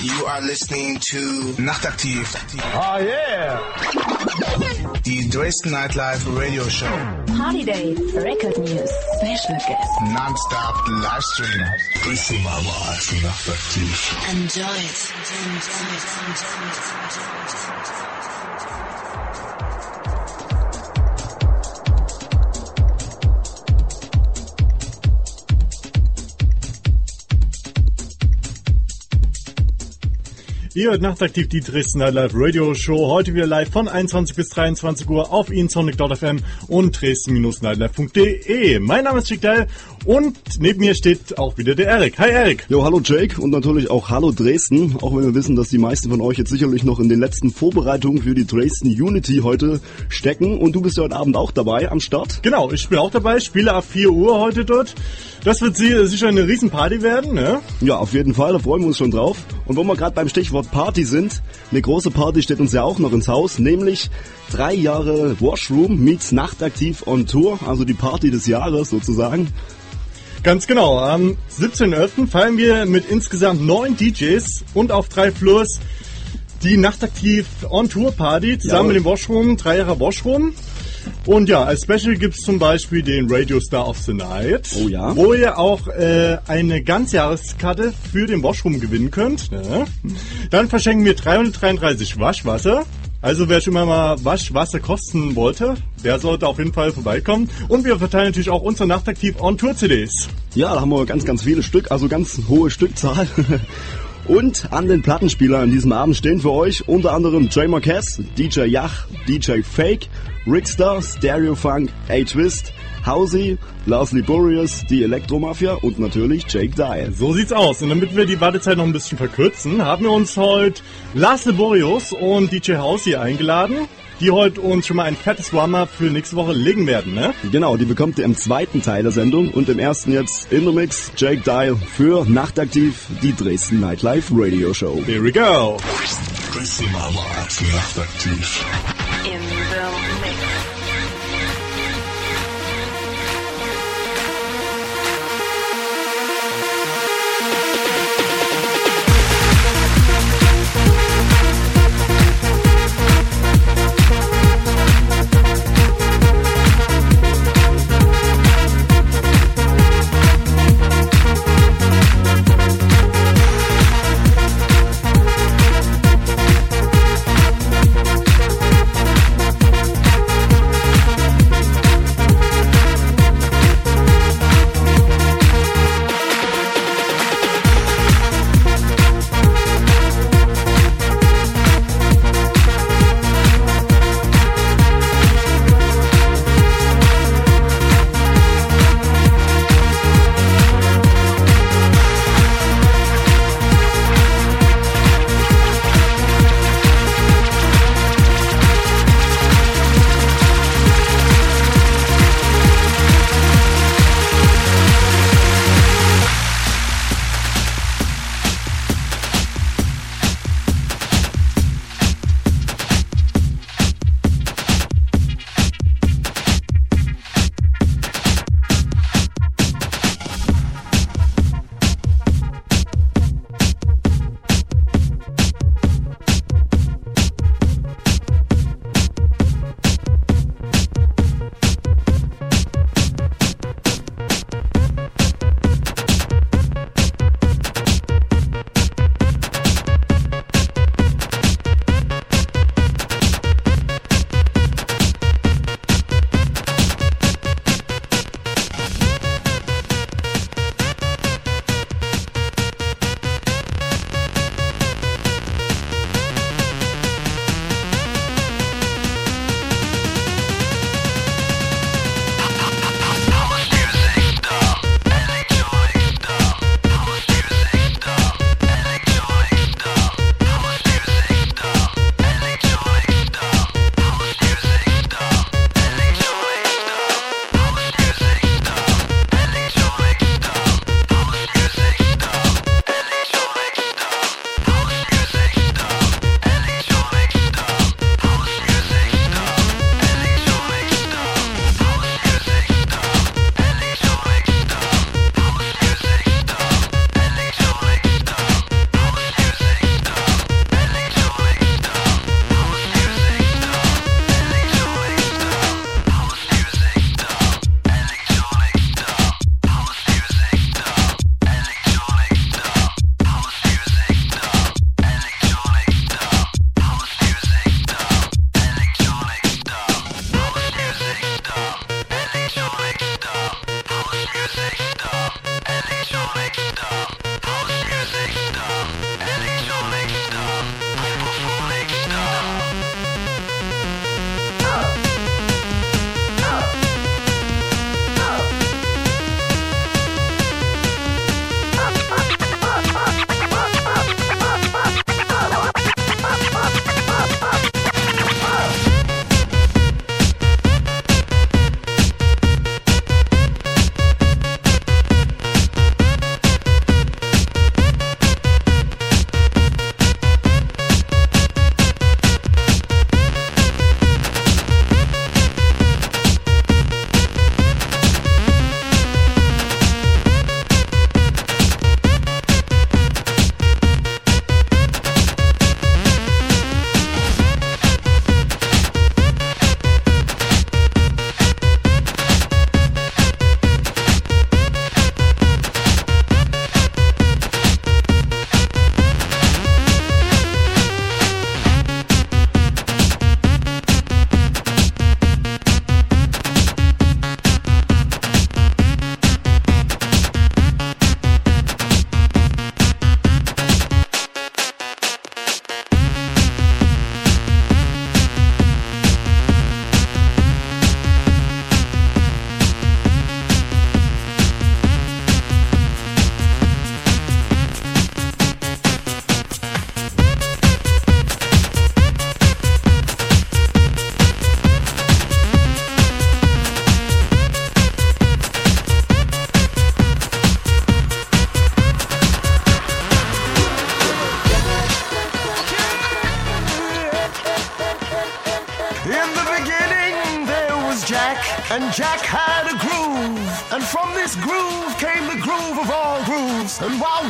You are listening to Nachtaktiv. Oh yeah! Die Dresden Nightlife Radio Show. Party Day, Record News, Special Guest. Non-stop Livestream. Dresden Live Nachtaktiv. Enjoy it. Enjoy it. Enjoy it. Ihr hört nachtaktiv die Dresdner Live Radio Show. Heute wieder live von 21 bis 23 Uhr auf insonic.fm und dresden-nightlife.de. Mein Name ist Chick Dell und neben mir steht auch wieder der Erik. Hi Erik. Jo, hallo Jake und natürlich auch hallo Dresden. Auch wenn wir wissen, dass die meisten von euch jetzt sicherlich noch in den letzten Vorbereitungen für die Dresden Unity heute stecken. Und du bist ja heute Abend auch dabei am Start. Genau, ich bin auch dabei, spiele ab 4 Uhr heute dort. Das wird sicher eine Riesenparty werden, ne? Ja, auf jeden Fall, da freuen wir uns schon drauf. Und wo wir gerade beim Stichwort Party sind, eine große Party steht uns ja auch noch ins Haus, nämlich drei Jahre Washroom meets Nachtaktiv on Tour, also die Party des Jahres sozusagen. Ganz genau. Am 17.11. feiern wir mit insgesamt neun DJs und auf drei Floors die Nachtaktiv On Tour Party zusammen Jawohl. mit dem Washroom, drei Jahre Washroom. Und ja, als Special gibt's zum Beispiel den Radio Star of the Night, Oh ja. wo ihr auch äh, eine Ganzjahreskarte für den Washroom gewinnen könnt. Ne? Dann verschenken wir 333 Waschwasser. Also wer schon mal Waschwasser kosten wollte, der sollte auf jeden Fall vorbeikommen. Und wir verteilen natürlich auch unsere Nachtaktiv On Tour CDs. Ja, da haben wir ganz, ganz viele Stück, also ganz hohe Stückzahl. Und an den Plattenspielern an diesem Abend stehen für euch unter anderem Jay Marquez, DJ Yach, DJ Fake, Rickstar, Stereo Funk, A-Twist, Housey, Leslie Boreas, die Elektromafia und natürlich Jake Dial. So sieht's aus. Und damit wir die Wartezeit noch ein bisschen verkürzen, haben wir uns heute Lars Laborius und DJ House hier eingeladen, die heute uns schon mal ein fettes Warm-up für nächste Woche legen werden, ne? Genau, die bekommt ihr im zweiten Teil der Sendung und im ersten jetzt in the Mix Jake Dial für Nachtaktiv, die Dresden Nightlife Radio Show. Here we go. Dresden Live Nachtaktiv. In the mix.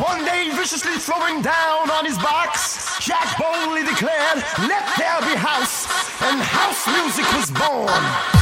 One day viciously throwing down on his box, Jack boldly declared, Let there be house. And house music was born.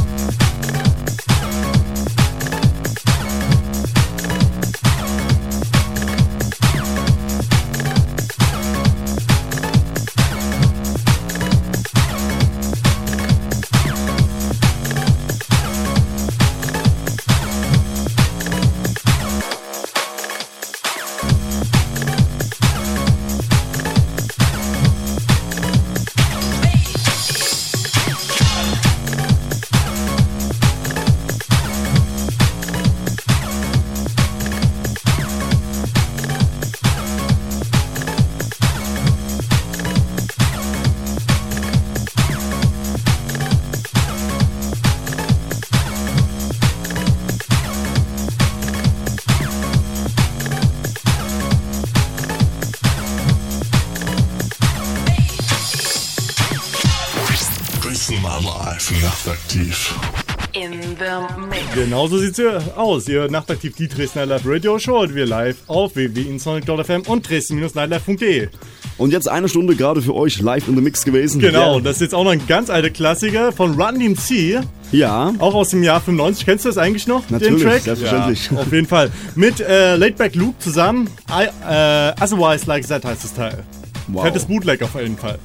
The mix. Genau so sieht's aus. Ihr nachtaktiv die Dresdner Live Radio Show und wir live auf www.insonic.fm und dresden-nightlife.de. Und jetzt eine Stunde gerade für euch live in the Mix gewesen. Genau, das ist jetzt auch noch ein ganz alter Klassiker von Run DMC. Ja. Auch aus dem Jahr 95. Kennst du das eigentlich noch? Natürlich, den Track? selbstverständlich. Ja, auf jeden Fall. Mit äh, Laidback Luke zusammen. I, äh, Otherwise Like That heißt das Teil. Wow. Fettes Bootleg auf jeden Fall.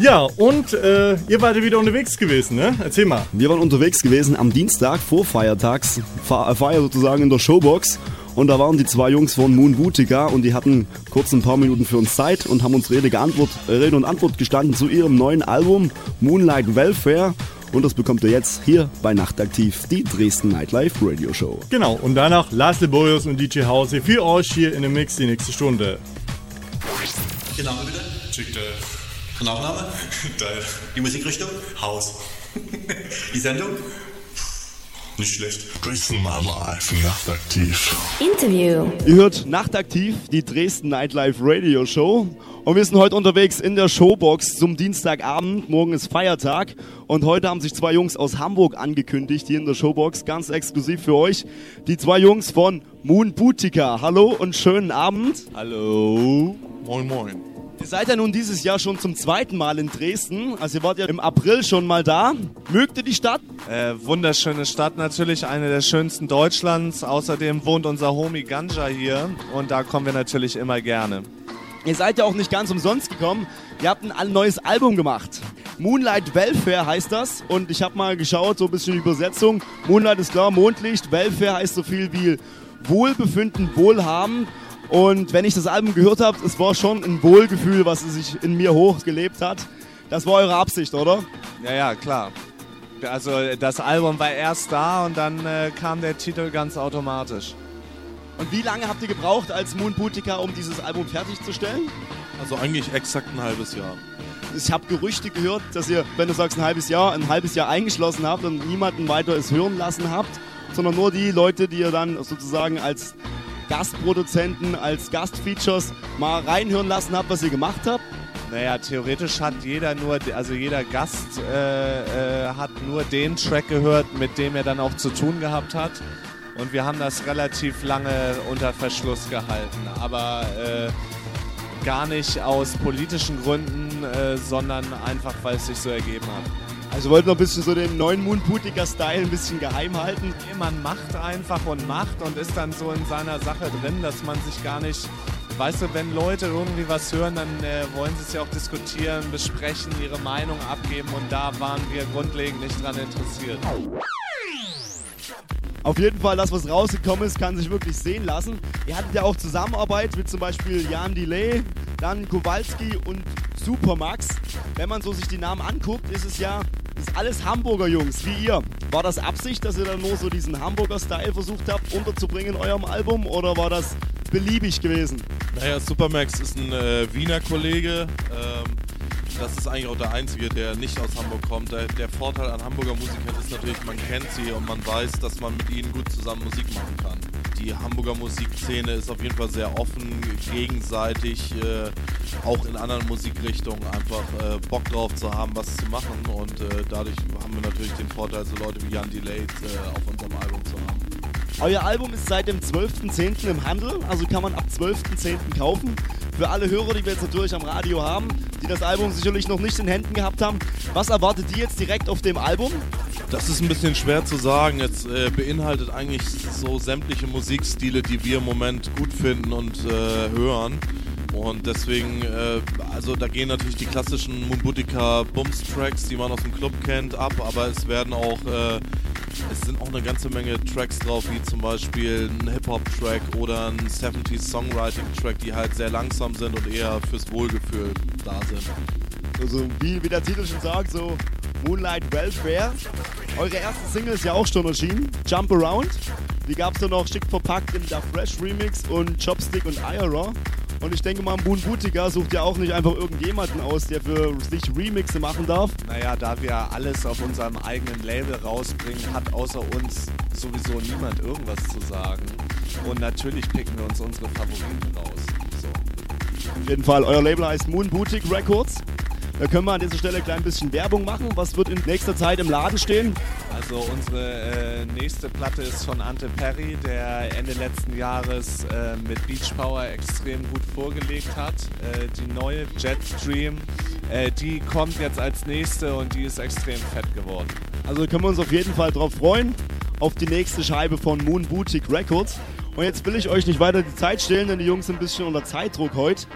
Ja, und äh, ihr wart ja wieder unterwegs gewesen, ne? Erzähl mal. Wir waren unterwegs gewesen am Dienstag vor Feiertags, Fe- Feier sozusagen in der Showbox. Und da waren die zwei Jungs von Moon Boutica und die hatten kurz ein paar Minuten für uns Zeit und haben uns Rede, geantwort, äh, Rede und Antwort gestanden zu ihrem neuen Album Moonlight Welfare. Und das bekommt ihr jetzt hier bei Nachtaktiv, die Dresden Nightlife Radio Show. Genau, und danach Lars Leborius und DJ Hause für euch hier in dem Mix die nächste Stunde. Name bitte? Chick Dave. Nachname? Dave. Die Musikrichtung? Haus. Die Sendung? Nicht schlecht. Größenmama live nachtaktiv. Interview. Ihr hört Nachtaktiv, die Dresden Nightlife Radio Show. Und wir sind heute unterwegs in der Showbox zum Dienstagabend. Morgen ist Feiertag. Und heute haben sich zwei Jungs aus Hamburg angekündigt hier in der Showbox. Ganz exklusiv für euch. Die zwei Jungs von Moon Boutica. Hallo und schönen Abend. Hallo. Moin, moin. Ihr seid ja nun dieses Jahr schon zum zweiten Mal in Dresden. Also ihr wart ja im April schon mal da. Mögt ihr die Stadt? Äh, wunderschöne Stadt, natürlich eine der schönsten Deutschlands. Außerdem wohnt unser Homie Ganja hier und da kommen wir natürlich immer gerne. Ihr seid ja auch nicht ganz umsonst gekommen. Ihr habt ein neues Album gemacht. Moonlight Welfare heißt das. Und ich habe mal geschaut, so ein bisschen die Übersetzung. Moonlight ist klar, Mondlicht. Welfare heißt so viel wie Wohlbefinden, Wohlhaben. Und wenn ich das Album gehört habe, es war schon ein Wohlgefühl, was sich in mir hochgelebt hat. Das war eure Absicht, oder? Ja, ja, klar. Also das Album war erst da und dann äh, kam der Titel ganz automatisch. Und wie lange habt ihr gebraucht als Moon Boutica, um dieses Album fertigzustellen? Also eigentlich exakt ein halbes Jahr. Ich habe Gerüchte gehört, dass ihr, wenn du sagst ein halbes Jahr, ein halbes Jahr eingeschlossen habt und niemanden weiter es hören lassen habt, sondern nur die Leute, die ihr dann sozusagen als Gastproduzenten, als Gastfeatures mal reinhören lassen habt, was ihr gemacht habt. Naja, theoretisch hat jeder nur, also jeder Gast äh, äh, hat nur den Track gehört, mit dem er dann auch zu tun gehabt hat. Und wir haben das relativ lange unter Verschluss gehalten. Aber äh, gar nicht aus politischen Gründen, äh, sondern einfach, weil es sich so ergeben hat. Also wollt noch ein bisschen so den neuen Moon Boutica Style ein bisschen geheim halten. Man macht einfach und macht und ist dann so in seiner Sache drin, dass man sich gar nicht. Weißt du, wenn Leute irgendwie was hören, dann äh, wollen sie es ja auch diskutieren, besprechen, ihre Meinung abgeben und da waren wir grundlegend nicht dran interessiert. Auf jeden Fall, das, was rausgekommen ist, kann sich wirklich sehen lassen. Ihr hattet ja auch Zusammenarbeit mit zum Beispiel Jan Delay, dann Kowalski und Supermax. Wenn man so sich die Namen anguckt, ist es ja ist alles Hamburger Jungs, wie ihr. War das Absicht, dass ihr dann nur so diesen Hamburger-Style versucht habt unterzubringen in eurem Album oder war das beliebig gewesen? Naja, Supermax ist ein äh, Wiener Kollege. Ähm, das ist eigentlich auch der Einzige, der nicht aus Hamburg kommt. Der, der Vorteil an Hamburger Musikern ist natürlich, man kennt sie und man weiß, dass man mit ihnen gut zusammen Musik machen kann. Die Hamburger Musikszene ist auf jeden Fall sehr offen, gegenseitig, äh, auch in anderen Musikrichtungen einfach äh, Bock drauf zu haben, was zu machen. Und äh, dadurch haben wir natürlich den Vorteil, so Leute wie Jan Delayed äh, auf unserem Album zu haben. Euer Album ist seit dem 12.10. im Handel, also kann man ab 12.10. kaufen. Für alle Hörer, die wir jetzt natürlich am Radio haben, die das Album sicherlich noch nicht in Händen gehabt haben, was erwartet die jetzt direkt auf dem Album? Das ist ein bisschen schwer zu sagen. Jetzt äh, beinhaltet eigentlich so sämtliche Musikstile, die wir im Moment gut finden und äh, hören. Und deswegen, äh, also da gehen natürlich die klassischen Moonbutika Bums Tracks, die man aus dem Club kennt, ab, aber es werden auch, äh, es sind auch eine ganze Menge Tracks drauf, wie zum Beispiel ein Hip-Hop-Track oder ein 70s Songwriting-Track, die halt sehr langsam sind und eher fürs Wohlgefühl da sind. Also wie, wie der Titel schon sagt, so Moonlight Welfare. Eure erste Single ist ja auch schon erschienen, Jump Around. Die gab es dann noch schick verpackt in der Fresh Remix und Chopstick und IRA. Und ich denke mal, Moon Boutica sucht ja auch nicht einfach irgendjemanden aus, der für sich Remixe machen darf. Naja, da wir alles auf unserem eigenen Label rausbringen, hat außer uns sowieso niemand irgendwas zu sagen. Und natürlich picken wir uns unsere Favoriten raus. So. Auf jeden Fall, euer Label heißt Moon Boutique Records. Da können wir an dieser Stelle ein klein bisschen Werbung machen. Was wird in nächster Zeit im Laden stehen? Also unsere äh, nächste Platte ist von Ante Perry, der Ende letzten Jahres äh, mit Beach Power extrem gut vorgelegt hat. Äh, die neue Jetstream, äh, die kommt jetzt als nächste und die ist extrem fett geworden. Also können wir uns auf jeden Fall drauf freuen, auf die nächste Scheibe von Moon Boutique Records. Und jetzt will ich euch nicht weiter die Zeit stehlen, denn die Jungs sind ein bisschen unter Zeitdruck heute.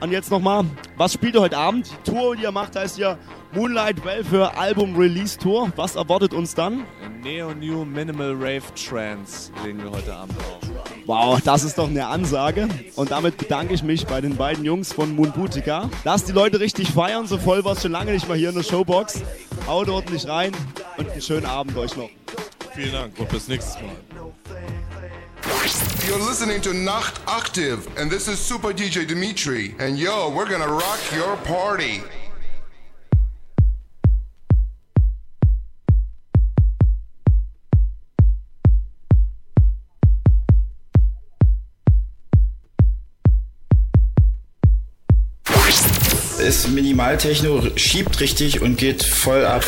Und jetzt nochmal, was spielt ihr heute Abend? Die Tour, die ihr macht, heißt ja Moonlight Welfare Album Release Tour. Was erwartet uns dann? Neo New Minimal Rave Trance legen wir heute Abend auf. Wow, das ist doch eine Ansage. Und damit bedanke ich mich bei den beiden Jungs von Moon Boutica. Lasst die Leute richtig feiern, so voll war es schon lange nicht mal hier in der Showbox. Haut ordentlich rein und einen schönen Abend euch noch. Vielen Dank und bis nächstes Mal. You're listening to Nacht Active, and this is Super DJ Dimitri. And yo, we're gonna rock your party. Ist Minimaltechno, schiebt richtig und geht voll ab.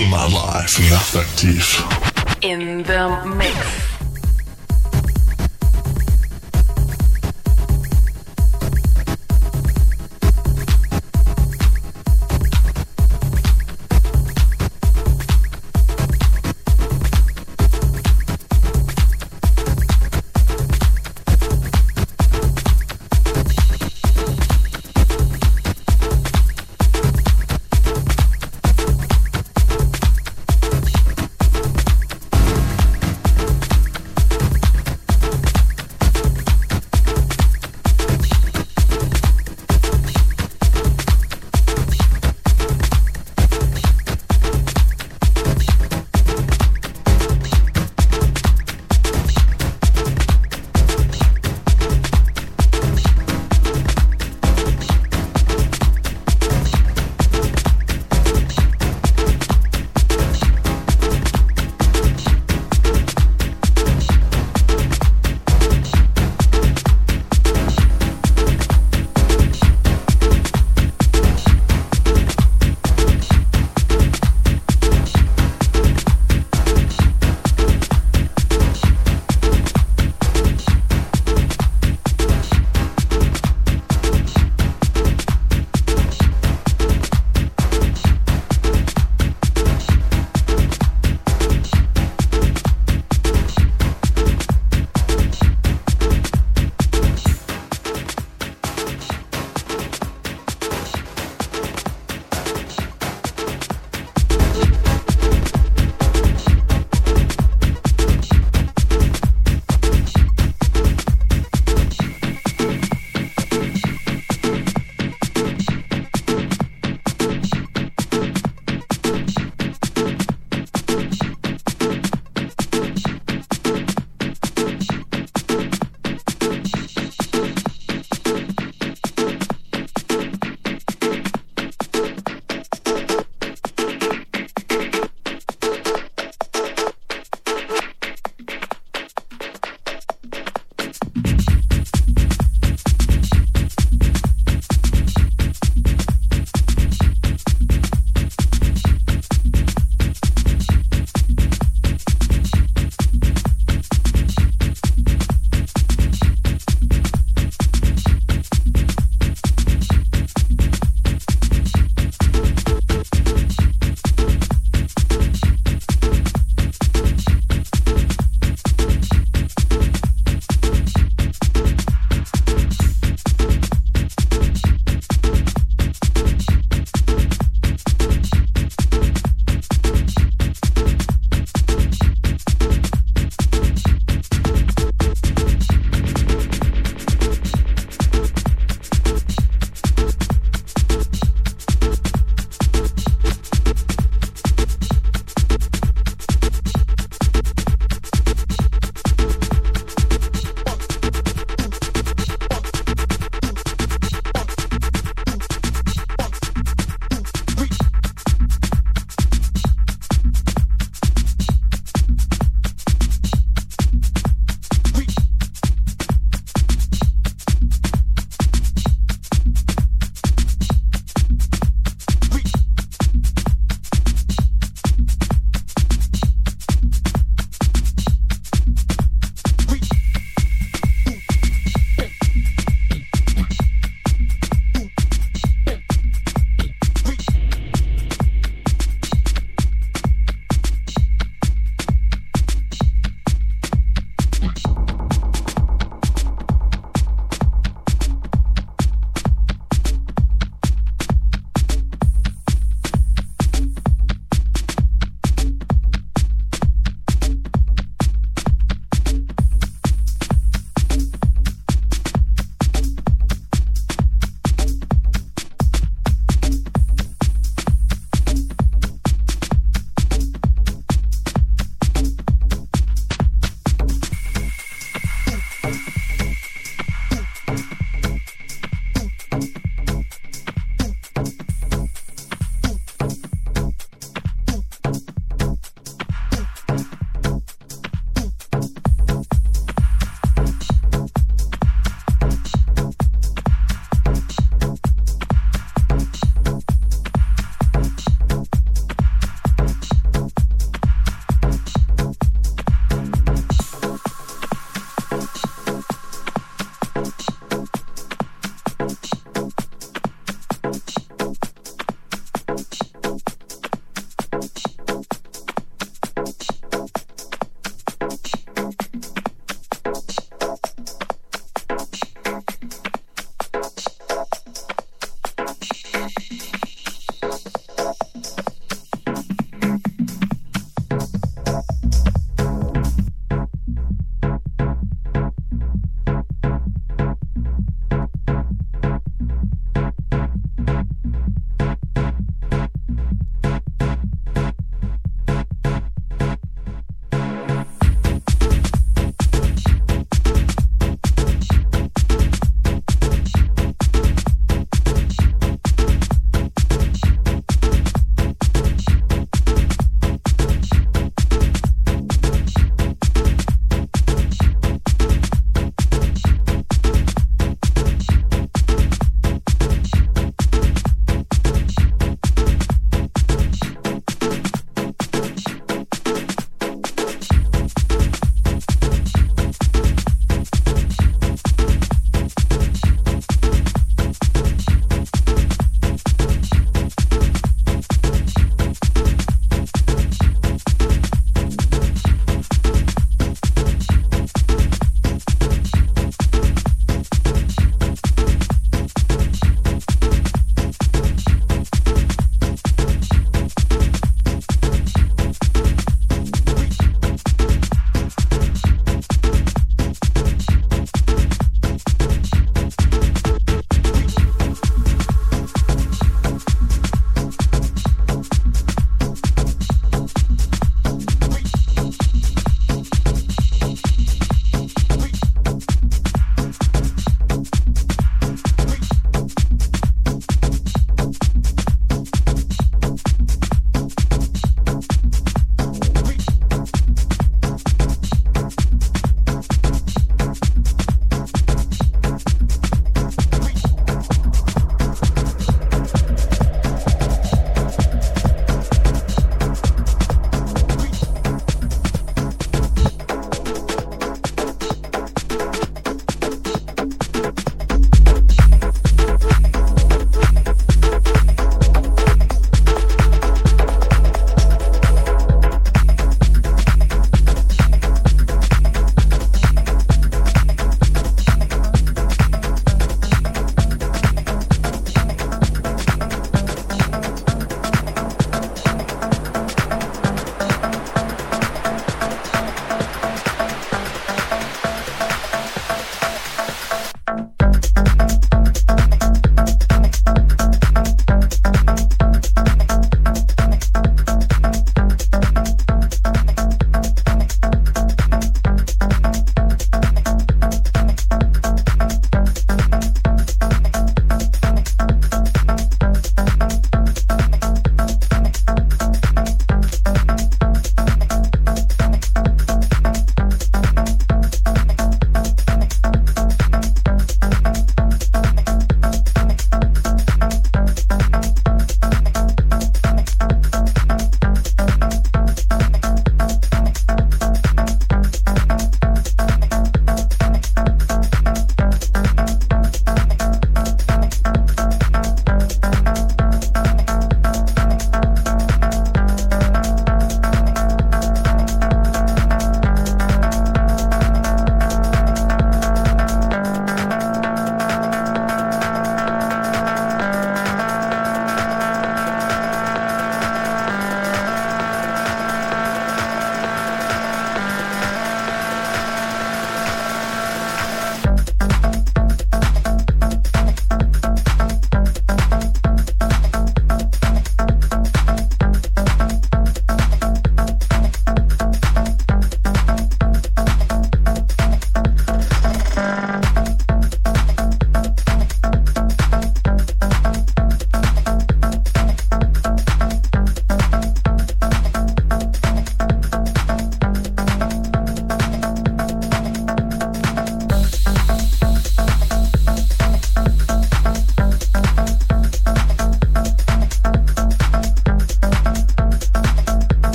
Grüßen mal live, nachtaktiv. In the mix.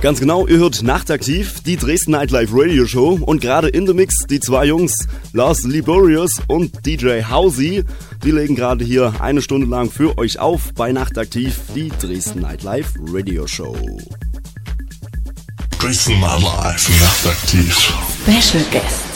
Ganz genau, ihr hört nachtaktiv die Dresden Nightlife Radio Show und gerade in the Mix die zwei Jungs, Lars Liborius und DJ Hausi, die legen gerade hier eine Stunde lang für euch auf bei Nachtaktiv die Dresden Nightlife Radio Show. Dresden Nightlife nachtaktiv. Special Guest.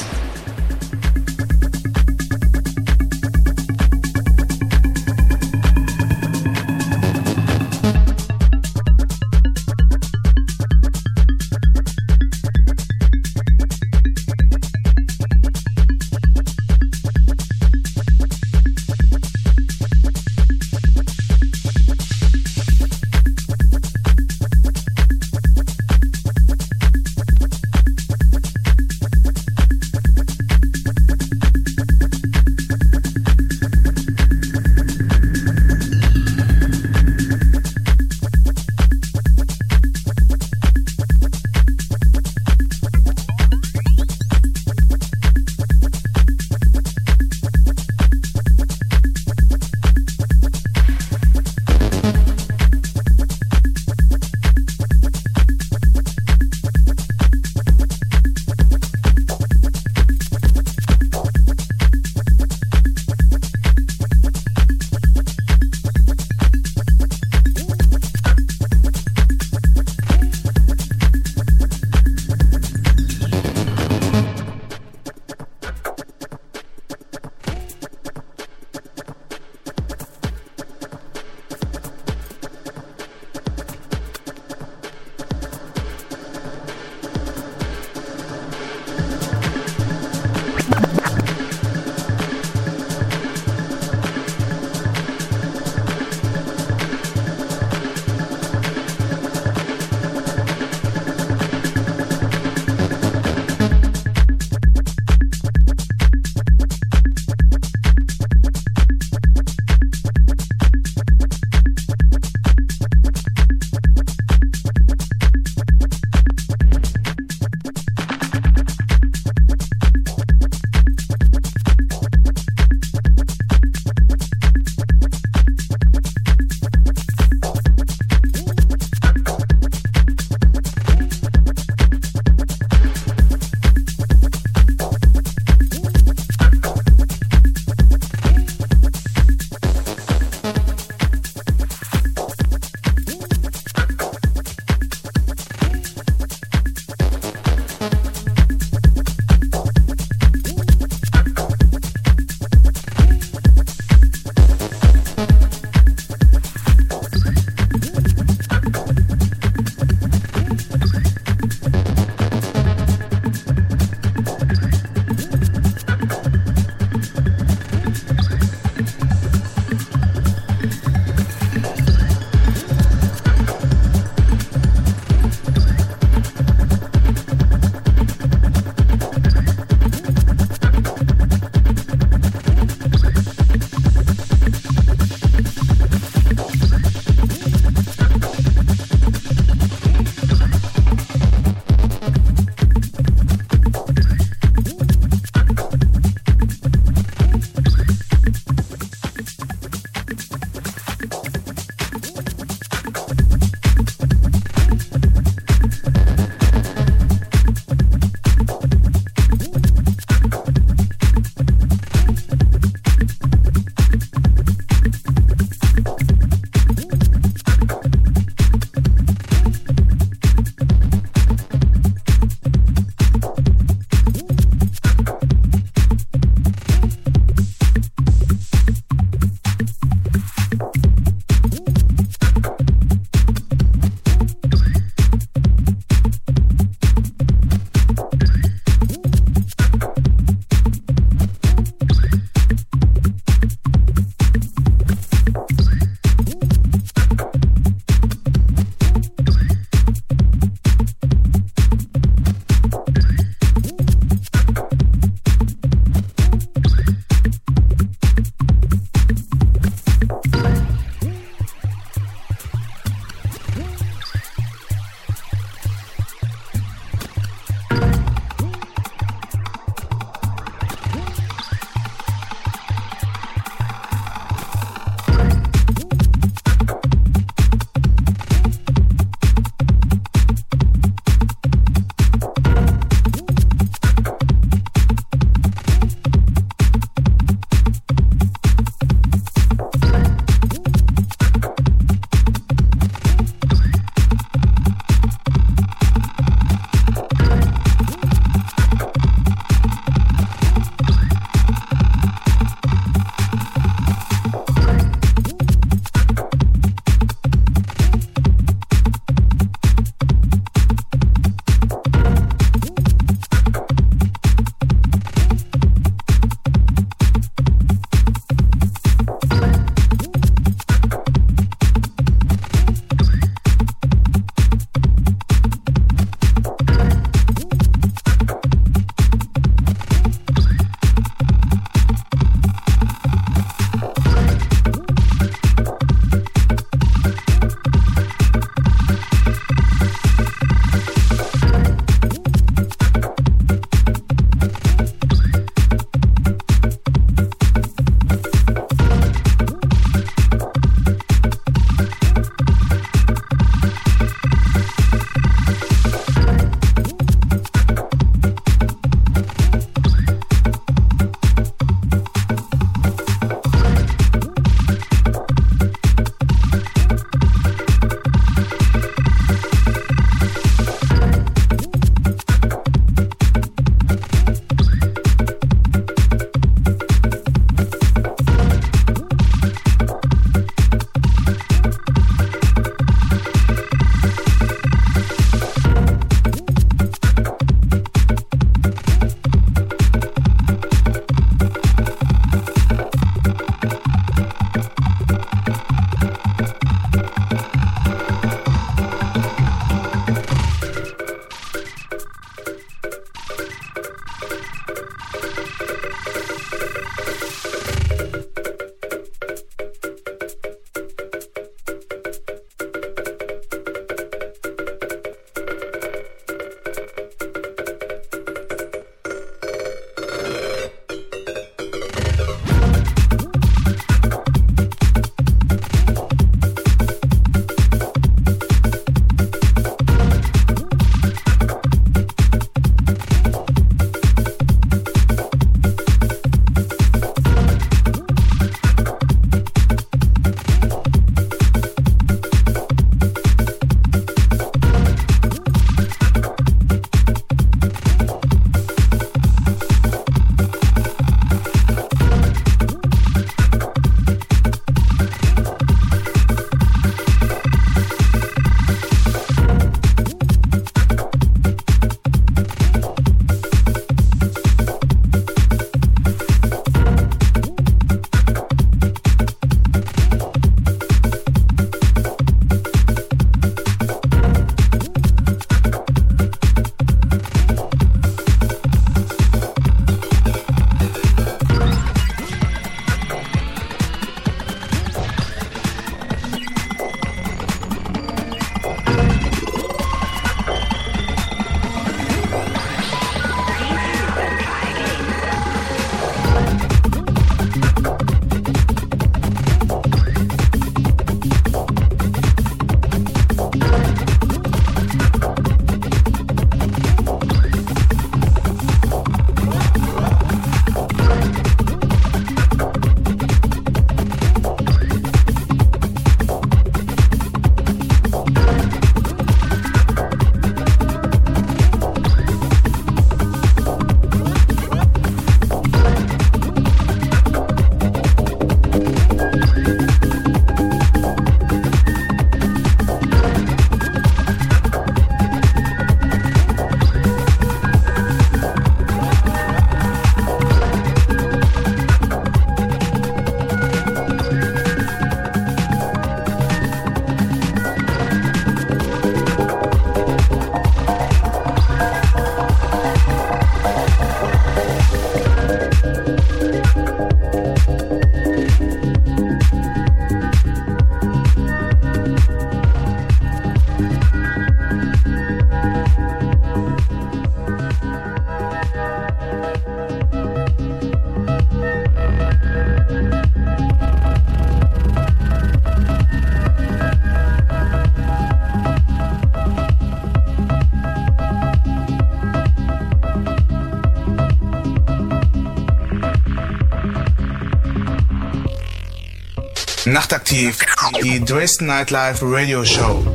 Nachtaktiv, die Dresden Nightlife Radio Show.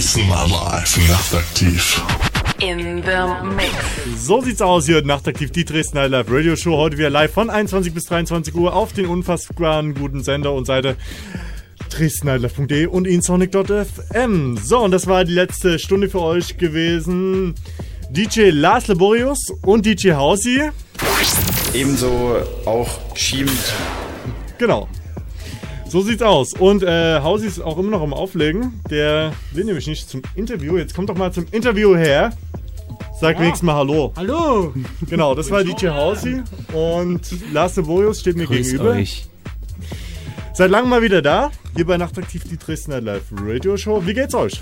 Live, nachtaktiv. In the mix. So sieht's aus hier nachtaktiv die Dresden Night Live Radio Show. Heute wieder live von 21 bis 23 Uhr auf den unfassbaren guten Sender und Seite dresdennightlife.de und insonic.fm. So, und das war die letzte Stunde für euch gewesen. DJ Lars Laborius und DJ Hausi. Ebenso auch schiebend. Genau. So sieht's aus. Und äh, Hausi ist auch immer noch am Auflegen. Der will nämlich nicht zum Interview. Jetzt kommt doch mal zum Interview her. Sag Ja. wenigstens mal Hallo. Hallo. Genau, das war DJ Hausi. Und Lars Laborius steht mir Grüß gegenüber. euch. Seit langem mal wieder da. Hier bei Nachtaktiv die Dresdner Live Radio Show. Wie geht's euch?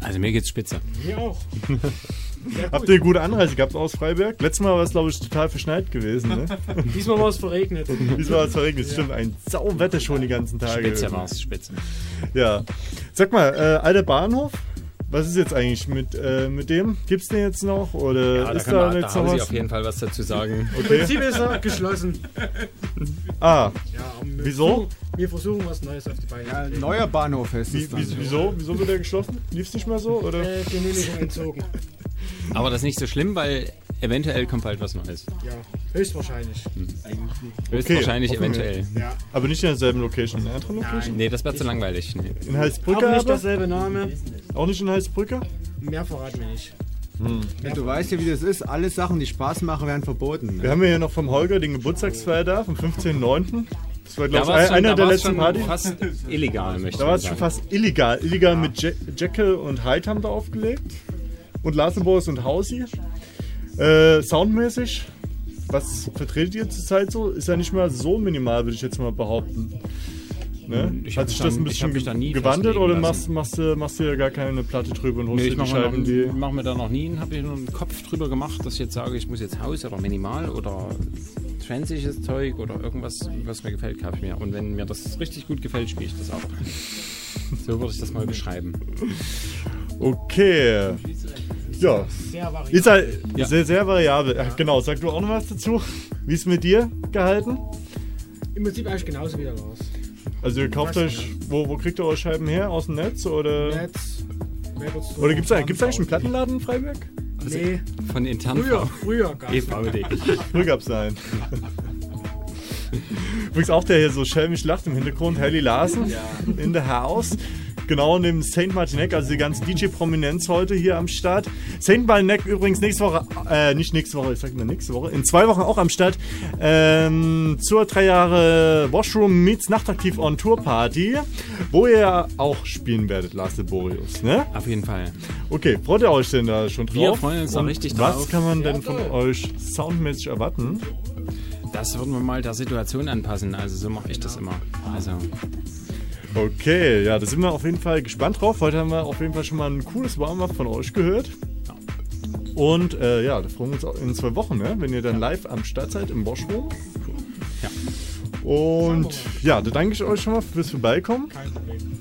Also mir geht's spitze. Mir auch. Habt ihr eine gute Anreise gehabt aus Freiberg? Letztes Mal war es, glaube ich, total verschneit gewesen. Ne? Diesmal war es verregnet. Diesmal war es verregnet. Stimmt, ein Sauwetter schon die ganzen Tage. Spitze war's, spitze. Ja. Sag mal, äh, alter Bahnhof, was ist jetzt eigentlich mit, äh, mit dem? Gibt's den jetzt noch? Oder Ja, da ist da da jetzt noch haben Sie was? auf jeden Fall was dazu sagen. Im Okay. Prinzip ist er geschlossen. Ah, Ja, Wieso? Wir versuchen was Neues auf die Beine. Ja, Neuer Bahnhof heißt wie, es dann. wie, wieso? Wieso wird er geschlossen? Lief's nicht mehr so? Oder? Äh, Genehmigung entzogen. Aber das ist nicht so schlimm, weil eventuell kommt bald was Neues. Ja, höchstwahrscheinlich. Höchstwahrscheinlich hoffen wir. eventuell. Ja. Aber nicht in derselben Location, in einer anderen Location? Nee, das wäre zu langweilig. Nee. In Auch Heißbrücke nicht derselbe Name. Auch nicht in Heißbrücke? Mehr verraten wir nicht. Ja, du weißt ja, wie das ist. Alle Sachen, die Spaß machen, werden verboten. Wir Ne? haben ja hier noch vom Holger den Geburtstagsfeier vom 15.09. Das war, Da glaube ich, einer da der letzten schon Partys. fast illegal, möchte Da war es schon fast illegal. Illegal mit Jack, Jekyll und Hyde haben da aufgelegt. Und Larsenboris und Hausi. Äh, soundmäßig, was vertretet ihr zurzeit so? Ist ja nicht mal so minimal, würde ich jetzt mal behaupten. Ne? Ich Hat sich das da- ein ich bisschen nie gewandelt oder machst, machst, du, machst du ja gar keine Platte drüber und holst Nee, ich die mache mir, Scheiben, noch- die. mach mir da noch nie, habe ich nur einen Kopf drüber gemacht, dass ich jetzt sage, ich muss jetzt Haus oder Minimal oder transiges Zeug oder irgendwas, was mir gefällt, kaufe ich mir. Und wenn mir das richtig gut gefällt, spiele ich das auch. So würde ich das mal beschreiben. Okay. Ja. Sehr variabel. Ist halt Ja. sehr, sehr variabel. Ach, genau, sag du auch noch was dazu? Wie ist mit dir gehalten? Im Prinzip eigentlich genauso wie der Lars. Also ihr kauft euch, wo, wo kriegt ihr eure Scheiben her? Aus dem Netz oder? Netz, Oder gibt's da, gibt's da eigentlich einen. Plattenladen in Freiberg? Nee, Von intern früher, früher gab's EVD. Früher gab's einen. Übrigens auch der hier so schelmisch lacht im Hintergrund, Helly Larsen in the house. Genau neben St. Martineck, also die ganze DJ-Prominenz heute hier am Start. St. Martineck übrigens nächste Woche, äh, nicht nächste Woche, ich sag mal nächste Woche, in zwei Wochen auch am Start ähm, zur drei Jahre Washroom Meets Nachtaktiv on Tour Party, wo ihr auch spielen werdet, Lars Laborius, ne? Auf jeden Fall. Okay, freut ihr euch denn da schon drauf? Wir freuen uns da richtig was drauf. kann man denn von euch soundmäßig erwarten? Das würden wir mal der Situation anpassen. Also so mache ich das immer. Also Okay, ja, da sind wir auf jeden Fall gespannt drauf. Heute haben wir auf jeden Fall schon mal ein cooles Warm-up von euch gehört. Und äh, ja, da freuen wir uns auch in zwei Wochen, ne? wenn ihr dann live am Start seid im Washroom. Ja. Und ja, da danke ich euch schon mal fürs Vorbeikommen. Kein Problem.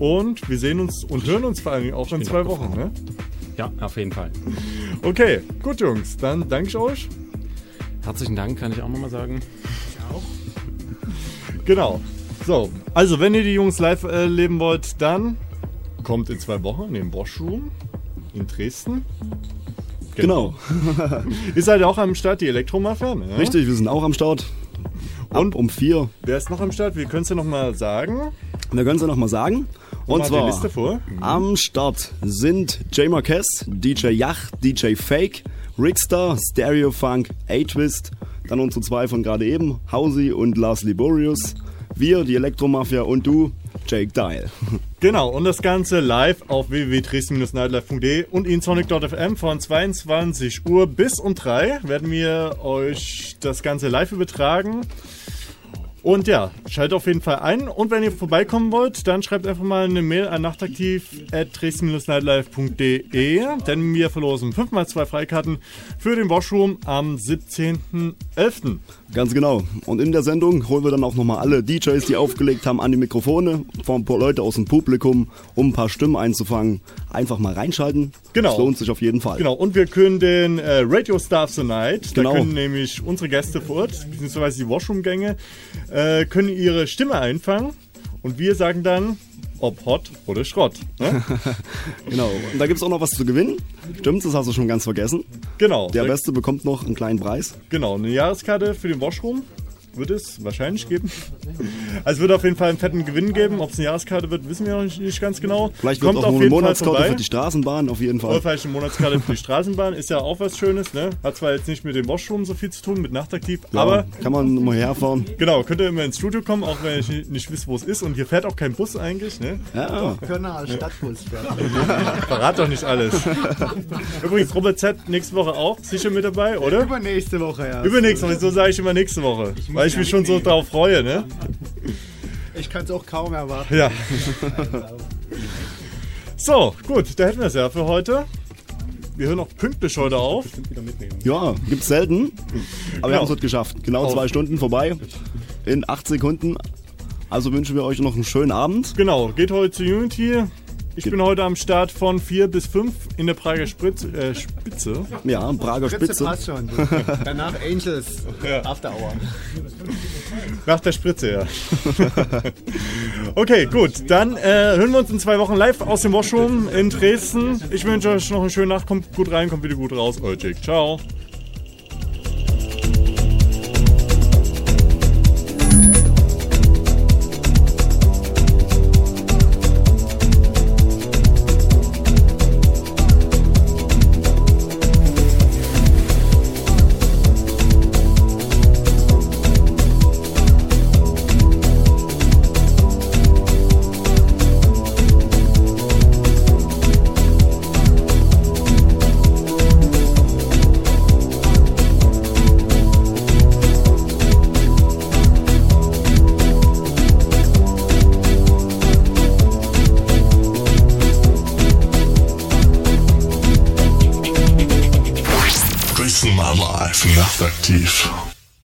Und wir sehen uns und hören uns vor allem auch in bin zwei auch Wochen. Ne? ja, auf jeden Fall. Okay, gut Jungs, dann danke ich euch. Herzlichen Dank, kann ich auch nochmal sagen. Genau. So, also wenn ihr die Jungs live erleben wollt, dann kommt in zwei Wochen in den Washroom in Dresden. Genau. Ihr seid auch am Start, die Elektromafia, ne? Richtig, wir sind auch am Start. Ab Und? um vier. Wer ist noch am Start? Wir können es ja noch mal sagen. Wir können es ja nochmal sagen. Und zwar vor. am Start sind J. Marquez, DJ Yach, DJ Fake, Rickstar, Stereo Funk, A-Twist, dann unsere zwei von gerade eben, Hausi und Lars Liborius, wir, die Elektromafia und du, Jake Dial. Genau, und das Ganze live auf www.dresden-nightlife.de und insonic.fm von 22 Uhr bis um 3 werden wir euch das Ganze live übertragen. Und ja, schaltet auf jeden Fall ein. Und wenn ihr vorbeikommen wollt, dann schreibt einfach mal eine Mail an nachtaktiv.dresden-nightlife.de, denn wir verlosen 5x2 Freikarten für den Washroom am 17.11. Ganz genau. Und in der Sendung holen wir dann auch nochmal alle DJs, die aufgelegt haben, an die Mikrofone, von ein paar Leute aus dem Publikum, um ein paar Stimmen einzufangen. Einfach mal reinschalten. Genau. Das lohnt sich auf jeden Fall. Genau, und wir können den äh, Radio Stars Tonight, Genau. da können nämlich unsere Gäste vor Ort, beziehungsweise die Washroom-Gänge, äh, können ihre Stimme einfangen und wir sagen dann ob Hot oder Schrott. Ne? genau. Und da gibt es auch noch was zu gewinnen. Stimmt, das hast du schon ganz vergessen. Genau. Der Beste bekommt noch einen kleinen Preis. Genau, eine Jahreskarte für den Washroom wird es wahrscheinlich geben. Also es wird auf jeden Fall einen fetten Gewinn geben. Ob es eine Jahreskarte wird, wissen wir noch nicht, nicht ganz genau. Vielleicht wird Kommt auch auf eine jeden Fall Monatskarte für die Straßenbahn, auf jeden Fall. Oder vielleicht eine Monatskarte für die Straßenbahn. Ist ja auch was Schönes, ne? Hat zwar jetzt nicht mit dem Washroom so viel zu tun, mit Nachtaktiv, Ja, aber kann man mal herfahren. genau, könnt ihr immer ins Studio kommen, auch wenn ich nicht wisst, wo es ist. Und hier fährt auch kein Bus eigentlich, ne? Ja. Kölner als Stadtbus Verrat doch nicht alles. Übrigens, Robert Z nächste Woche auch sicher mit dabei, oder? Übernächste Woche, ja. Übernächste Woche, so sage ich immer nächste Woche. muss weil ich mich schon so drauf freue, ne? Ich kann es auch kaum erwarten. Ja. So, gut, da hätten wir es ja für heute. Wir hören auch pünktlich heute auf. Ja, gibt's selten. Aber wir haben es heute geschafft. Genau Auf. zwei Stunden vorbei. In acht Sekunden. Also wünschen wir euch noch einen schönen Abend. Genau, geht heute zu Unity. Ich bin heute am Start von 4 bis 5 in der Prager Spritz, äh, Spitze. Ja, Prager Spitze Spitze. passt schon. Danach Angels After Hour. Nach der Spritze, ja. okay, gut. Dann äh, hören wir uns in zwei Wochen live aus dem Washroom in Dresden. Ich wünsche euch noch eine schöne Nacht. Kommt gut rein, kommt wieder gut raus. Euer Jake. Ciao.